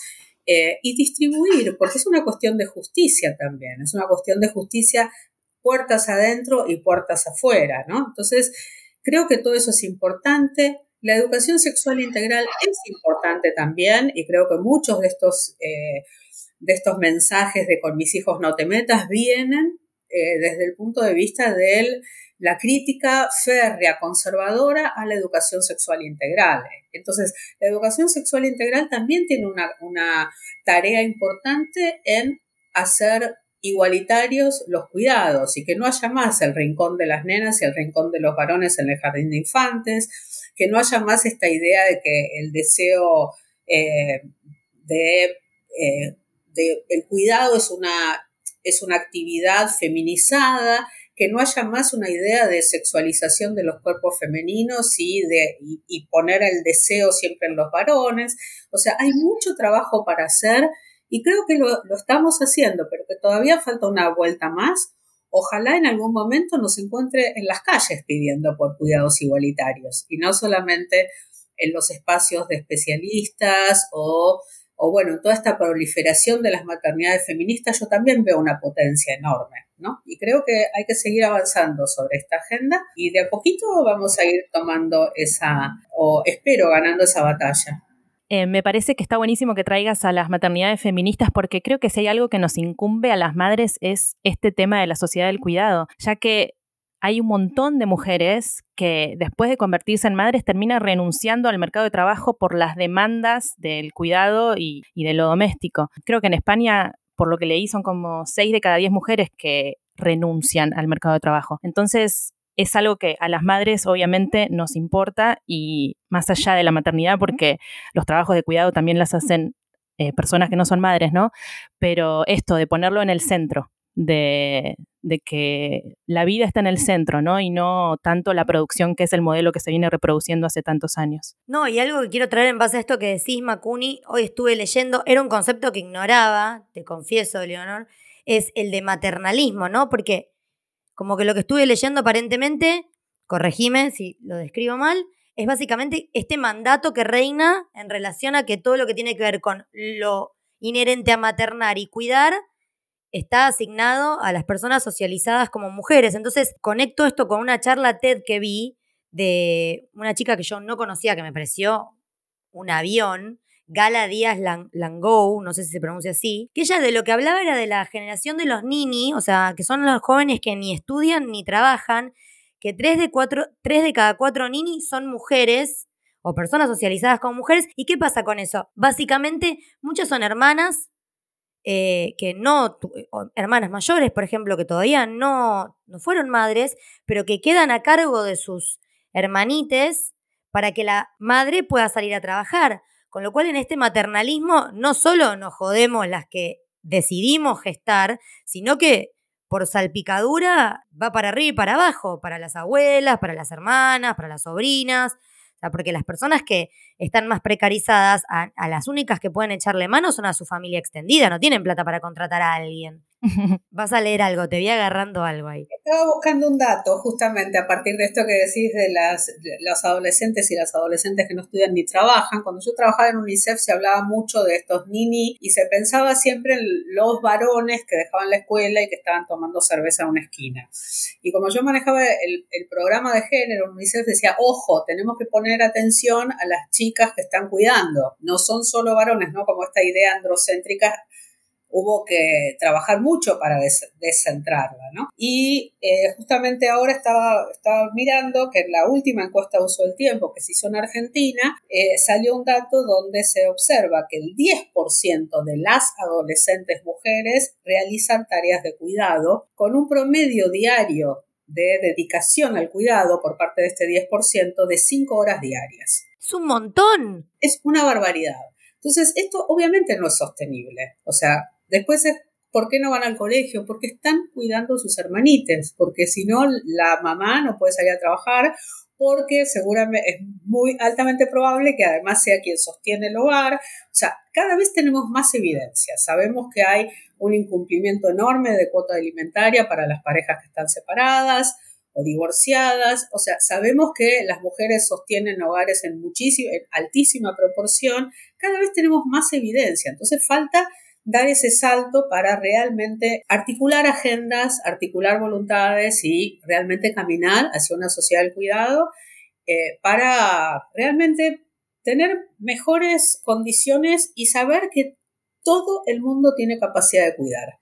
eh, y distribuir, porque es una cuestión de justicia también, es una cuestión de justicia puertas adentro y puertas afuera, ¿no? Entonces, creo que todo eso es importante. La educación sexual integral es importante también y creo que muchos de estos, eh, de estos mensajes de con mis hijos no te metas vienen eh, desde el punto de vista del la crítica férrea, conservadora a la educación sexual integral. Entonces, la educación sexual integral también tiene una, tarea importante en hacer igualitarios los cuidados y que no haya más el rincón de las nenas y el rincón de los varones en el jardín de infantes, que no haya más esta idea de que el deseo eh, de, eh, de, el cuidado es una, es una actividad feminizada, que no haya más una idea de sexualización de los cuerpos femeninos y, de, y, poner el deseo siempre en los varones. O sea, hay mucho trabajo para hacer y creo que lo, lo estamos haciendo, pero que todavía falta una vuelta más. Ojalá en algún momento nos encuentre en las calles pidiendo por cuidados igualitarios y no solamente en los espacios de especialistas o, o bueno, toda esta proliferación de las maternidades feministas, yo también veo una potencia enorme, ¿no? Y creo que hay que seguir avanzando sobre esta agenda y de a poquito vamos a ir tomando esa, o espero ganando esa batalla. Eh, me parece que está buenísimo que traigas a las maternidades feministas porque creo que si hay algo que nos incumbe a las madres es este tema de la sociedad del cuidado, ya que hay un montón de mujeres que después de convertirse en madres terminan renunciando al mercado de trabajo por las demandas del cuidado y, y de lo doméstico. Creo que en España, por lo que leí, son como 6 de cada 10 mujeres que renuncian al mercado de trabajo. Entonces, es algo que a las madres obviamente nos importa y más allá de la maternidad, porque los trabajos de cuidado también las hacen eh, personas que no son madres, ¿no? Pero esto de ponerlo en el centro, de, que la vida está en el centro, ¿no? Y no tanto la producción, que es el modelo que se viene reproduciendo hace tantos años. No, y algo que quiero traer en base a esto que decís, Macuni, hoy estuve leyendo, era un concepto que ignoraba, te confieso, Leonor, es el de maternalismo, ¿no? Porque como que lo que estuve leyendo aparentemente, corregime si lo describo mal, es básicamente este mandato que reina en relación a que todo lo que tiene que ver con lo inherente a maternar y cuidar está asignado a las personas socializadas como mujeres. Entonces, conecto esto con una charla TED que vi de una chica que yo no conocía, que me pareció un avión, Gala Díaz Langou, no sé si se pronuncia así, que ella de lo que hablaba era de la generación de los nini, o sea, que son los jóvenes que ni estudian ni trabajan, que tres de, cuatro, tres de cada cuatro nini son mujeres o personas socializadas como mujeres. ¿Y qué pasa con eso? Básicamente, muchas son hermanas eh, que no, hermanas mayores, por ejemplo, que todavía no, no fueron madres, pero que quedan a cargo de sus hermanites para que la madre pueda salir a trabajar. Con lo cual en este maternalismo no solo nos jodemos las que decidimos gestar, sino que por salpicadura va para arriba y para abajo, para las abuelas, para las hermanas, para las sobrinas. Sea, porque las personas que están más precarizadas, a, a las únicas que pueden echarle mano son a su familia extendida, no tienen plata para contratar a alguien. Vas a leer algo, te voy agarrando algo ahí. Estaba buscando un dato justamente a partir de esto que decís de, las, de los adolescentes y las adolescentes que no estudian ni trabajan. Cuando yo trabajaba en UNICEF se hablaba mucho de estos nini y se pensaba siempre en los varones que dejaban la escuela y que estaban tomando cerveza en una esquina. Y como yo manejaba el, el programa de género en UNICEF decía, ojo, tenemos que poner atención a las chicas que están cuidando. No son solo varones, ¿no? Como esta idea androcéntrica hubo que trabajar mucho para des descentrarla, ¿no? Y eh, justamente ahora estaba, estaba mirando que en la última encuesta de uso del tiempo que se hizo en Argentina, eh, salió un dato donde se observa que el 10% de las adolescentes mujeres realizan tareas de cuidado con un promedio diario de dedicación al cuidado por parte de este 10% de 5 horas diarias. Es un montón. Es una barbaridad. Entonces, esto obviamente no es sostenible. O sea, Después es, ¿por qué no van al colegio? Porque están cuidando a sus hermanites, porque si no, la mamá no puede salir a trabajar, porque seguramente es muy altamente probable que además sea quien sostiene el hogar. O sea, cada vez tenemos más evidencia. Sabemos que hay un incumplimiento enorme de cuota alimentaria para las parejas que están separadas o divorciadas. O sea, sabemos que las mujeres sostienen hogares en muchísima, en altísima proporción. Cada vez tenemos más evidencia. Entonces falta dar ese salto para realmente articular agendas, articular voluntades y realmente caminar hacia una sociedad del cuidado eh, para realmente tener mejores condiciones y saber que todo el mundo tiene capacidad de cuidar.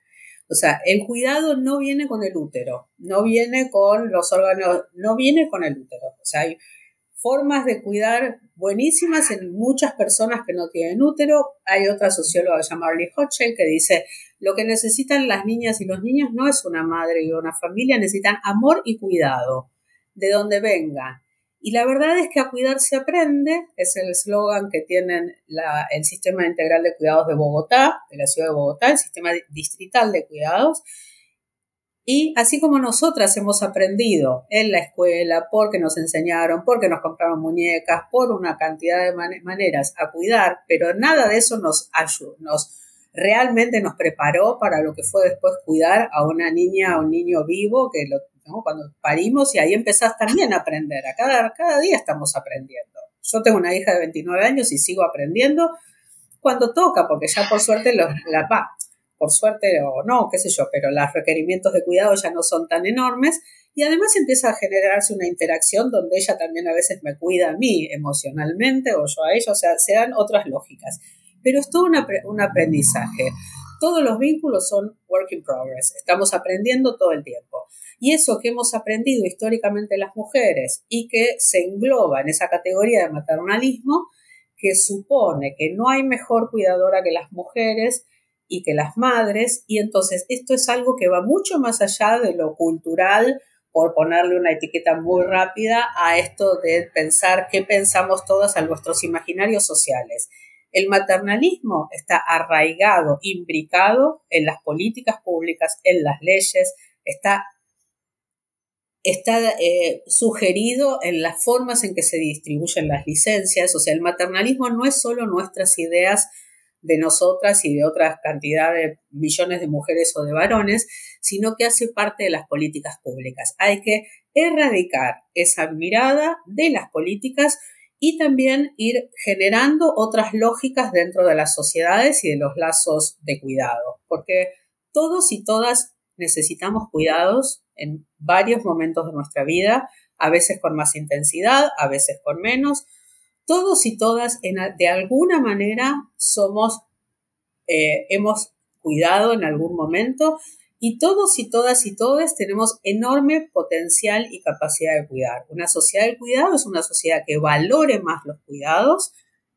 O sea, el cuidado no viene con el útero, no viene con los órganos, no viene con el útero. O sea, hay formas de cuidar buenísimas en muchas personas que no tienen útero. Hay otra socióloga llamada Marley Hochschild que dice, lo que necesitan las niñas y los niños no es una madre y una familia, necesitan amor y cuidado, de donde venga. Y la verdad es que a cuidar se aprende, es el eslogan que tienen el Sistema Integral de Cuidados de Bogotá, de la ciudad de Bogotá, el Sistema Distrital de Cuidados, y así como nosotras hemos aprendido en la escuela, porque nos enseñaron, porque nos compraron muñecas, por una cantidad de maneras a cuidar, pero nada de eso nos ayudó, nos realmente nos preparó para lo que fue después cuidar a una niña, a un niño vivo, que lo, cuando parimos y ahí empezás también a aprender, a cada, cada día estamos aprendiendo. Yo tengo una hija de 29 años y sigo aprendiendo cuando toca, porque ya por suerte los, la, por suerte o no, qué sé yo, pero los requerimientos de cuidado ya no son tan enormes y además empieza a generarse una interacción donde ella también a veces me cuida a mí emocionalmente o yo a ella, o sea, se dan otras lógicas. Pero es todo un aprendizaje. Todos los vínculos son work in progress, estamos aprendiendo todo el tiempo. Y eso que hemos aprendido históricamente las mujeres y que se engloba en esa categoría de maternalismo, que supone que no hay mejor cuidadora que las mujeres, y que las madres, y entonces esto es algo que va mucho más allá de lo cultural, por ponerle una etiqueta muy rápida a esto de pensar qué pensamos todas a nuestros imaginarios sociales. El maternalismo está arraigado, imbricado en las políticas públicas, en las leyes, está, está eh, sugerido en las formas en que se distribuyen las licencias. O sea, el maternalismo no es solo nuestras ideas de nosotras y de otras cantidades de millones de mujeres o de varones, sino que hace parte de las políticas públicas. Hay que erradicar esa mirada de las políticas y también ir generando otras lógicas dentro de las sociedades y de los lazos de cuidado, porque todos y todas necesitamos cuidados en varios momentos de nuestra vida, a veces con más intensidad, a veces con menos, todos y todas de alguna manera somos, eh, hemos cuidado en algún momento y todos y todas y todos tenemos enorme potencial y capacidad de cuidar. Una sociedad del cuidado es una sociedad que valore más los cuidados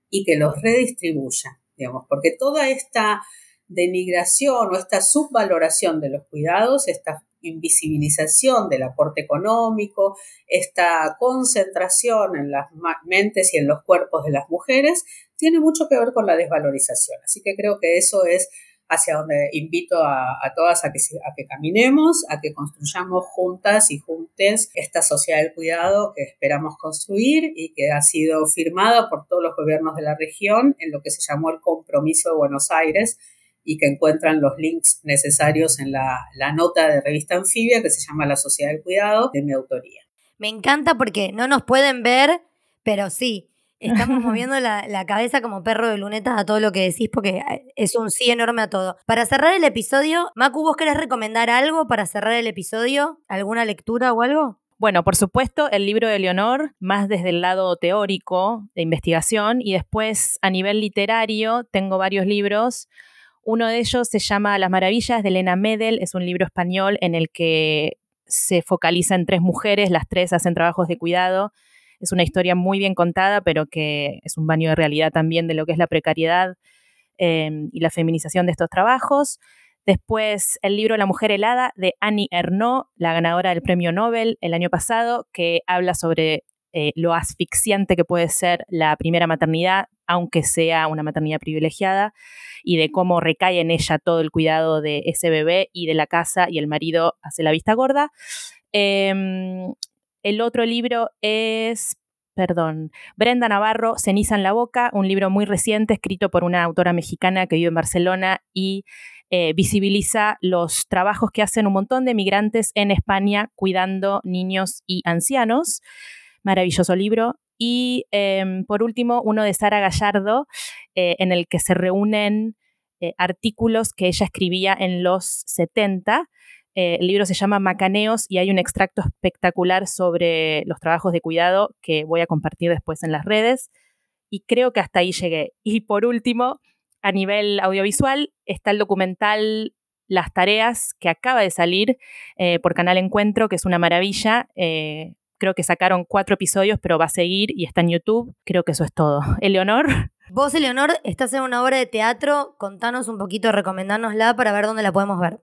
y que los redistribuya, digamos, porque toda esta denigración o esta subvaloración de los cuidados, esta invisibilización del aporte económico, esta concentración en las mentes y en los cuerpos de las mujeres, tiene mucho que ver con la desvalorización. Así que creo que eso es hacia donde invito a, todas a que, a que caminemos, a que construyamos juntas y juntes esta sociedad del cuidado que esperamos construir y que ha sido firmada por todos los gobiernos de la región en lo que se llamó el Compromiso de Buenos Aires y que encuentran los links necesarios en la, nota de revista Anfibia que se llama La Sociedad del Cuidado de mi autoría. Me encanta porque no nos pueden ver, pero sí, estamos moviendo la, cabeza como perro de lunetas a todo lo que decís porque eh, es un sí enorme a todo. Para cerrar el episodio, Macu, ¿vos querés recomendar algo para cerrar el episodio? ¿Alguna lectura o algo? Bueno, por supuesto, el libro de Leonor, más desde el lado teórico de investigación, y después a nivel literario, tengo varios libros uno de ellos se llama Las Maravillas de Elena Medel, es un libro español en el que se focaliza en tres mujeres, las tres hacen trabajos de cuidado. Es una historia muy bien contada, pero que es un baño de realidad también de lo que es la precariedad em, y la feminización de estos trabajos. Después el libro La mujer helada de Annie Ernaux, la ganadora del premio Nobel el año pasado, que habla sobre eh, lo asfixiante que puede ser la primera maternidad, aunque sea una maternidad privilegiada, y de cómo recae en ella todo el cuidado de ese bebé y de la casa y el marido hace la vista gorda. Em, el otro libro es, perdón, Brenda Navarro, Ceniza en la Boca, un libro muy reciente escrito por una autora mexicana que vive en Barcelona y eh, visibiliza los trabajos que hacen un montón de migrantes en España cuidando niños y ancianos. Maravilloso libro. Y em, por último, uno de Sara Gallardo, eh, en el que se reúnen eh, artículos que ella escribía en los 70. Eh, el libro se llama Macaneos y hay un extracto espectacular sobre los trabajos de cuidado que voy a compartir después en las redes. Y creo que hasta ahí llegué. Y por último, a nivel audiovisual, está el documental Las Tareas, que acaba de salir por Canal Encuentro, que es una maravilla Creo que sacaron cuatro episodios, pero va a seguir y está en YouTube. Creo que eso es todo. Eleonor. Vos, Eleonor, estás en una obra de teatro. Contanos un poquito, recomendárnosla para ver dónde la podemos ver.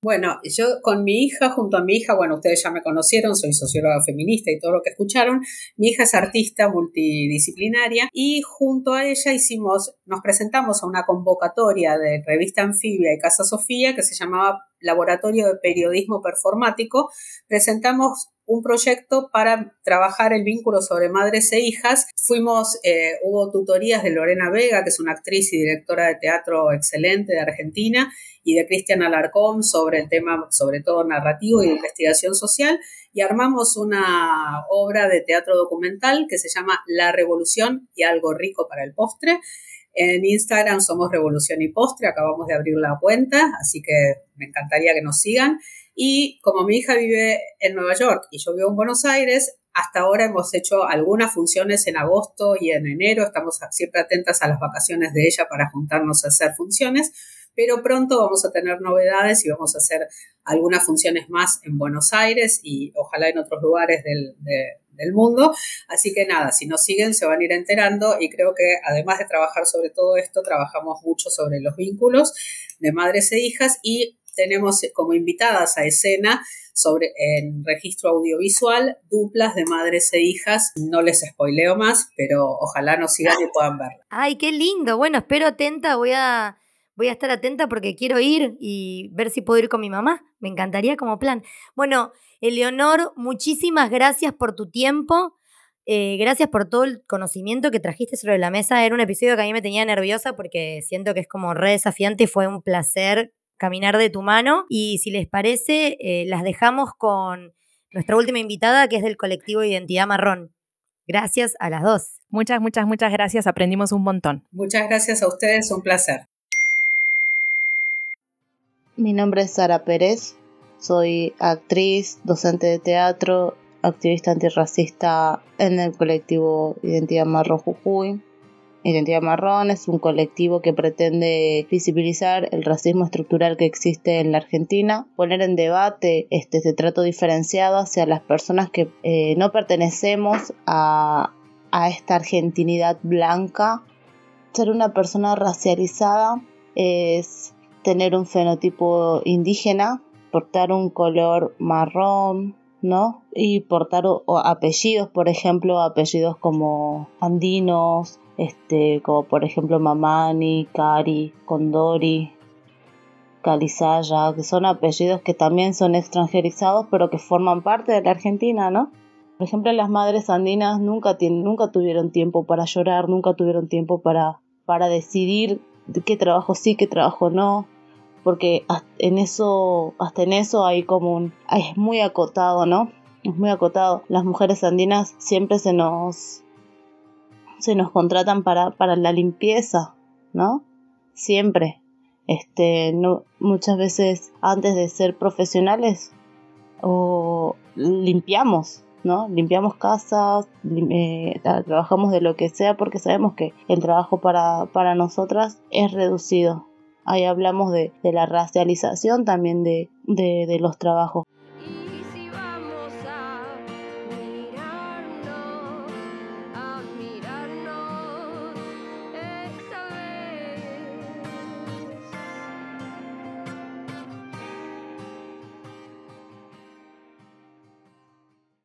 Bueno, yo con mi hija, junto a mi hija, bueno, ustedes ya me conocieron, soy socióloga feminista y todo lo que escucharon. Mi hija es artista multidisciplinaria y junto a ella hicimos, nos presentamos a una convocatoria de revista Anfibia y Casa Sofía que se llamaba Laboratorio de Periodismo Performático. Presentamos un proyecto para trabajar el vínculo sobre madres e hijas. Fuimos, eh, hubo tutorías de Lorena Vega, que es una actriz y directora de teatro excelente de Argentina, y de Cristian Alarcón sobre el tema, sobre todo narrativo y investigación social, y armamos una obra de teatro documental que se llama La Revolución y algo rico para el postre. En Instagram somos Revolución y Postre, acabamos de abrir la cuenta, así que me encantaría que nos sigan. Y como mi hija vive en Nueva York y yo vivo en Buenos Aires, hasta ahora hemos hecho algunas funciones en agosto y en enero, estamos siempre atentas a las vacaciones de ella para juntarnos a hacer funciones, pero pronto vamos a tener novedades y vamos a hacer algunas funciones más en Buenos Aires y ojalá en otros lugares del, del mundo. Así que nada, si nos siguen se van a ir enterando y creo que además de trabajar sobre todo esto, trabajamos mucho sobre los vínculos de madres e hijas y tenemos como invitadas a escena sobre en registro audiovisual duplas de madres e hijas. No les spoileo más, pero ojalá nos sigan y puedan verla. Ay, qué lindo. Bueno, espero atenta, voy a voy a estar atenta porque quiero ir y ver si puedo ir con mi mamá. Me encantaría como plan. Bueno, Eleonor, muchísimas gracias por tu tiempo. Eh, gracias por todo el conocimiento que trajiste sobre la mesa. Era un episodio que a mí me tenía nerviosa porque siento que es como re desafiante y fue un placer caminar de tu mano. Y si les parece, eh, las dejamos con nuestra última invitada, que es del colectivo Identidad Marrón. Gracias a las dos. Muchas, muchas, muchas gracias. Aprendimos un montón. Muchas gracias a ustedes, un placer. Mi nombre es Sara Pérez, soy actriz, docente de teatro, activista antirracista en el colectivo Identidad Marrón Jujuy. Identidad Marrón es un colectivo que pretende visibilizar el racismo estructural que existe en la Argentina, poner en debate este, este trato diferenciado hacia las personas que eh, no pertenecemos a, a esta argentinidad blanca. Ser una persona racializada es tener un fenotipo indígena, portar un color marrón, ¿no? Y portar apellidos, por ejemplo, apellidos como andinos, este, como por ejemplo Mamani, Cari, Condori, Calizaya, que son apellidos que también son extranjerizados, pero que forman parte de la Argentina, ¿no? Por ejemplo, las madres andinas nunca, tuvieron tiempo para llorar, nunca tuvieron tiempo para, para decidir qué trabajo sí, qué trabajo no, porque en eso, hasta en eso hay como un, es muy acotado, ¿no? Es muy acotado. Las mujeres andinas siempre se nos, se nos contratan para, para la limpieza, ¿no? Siempre. Este, no, muchas veces antes de ser profesionales o limpiamos, ¿no? Limpiamos casas, eh, trabajamos de lo que sea porque sabemos que el trabajo para, para nosotras es reducido. Ahí hablamos de, la racialización también de, de, los trabajos.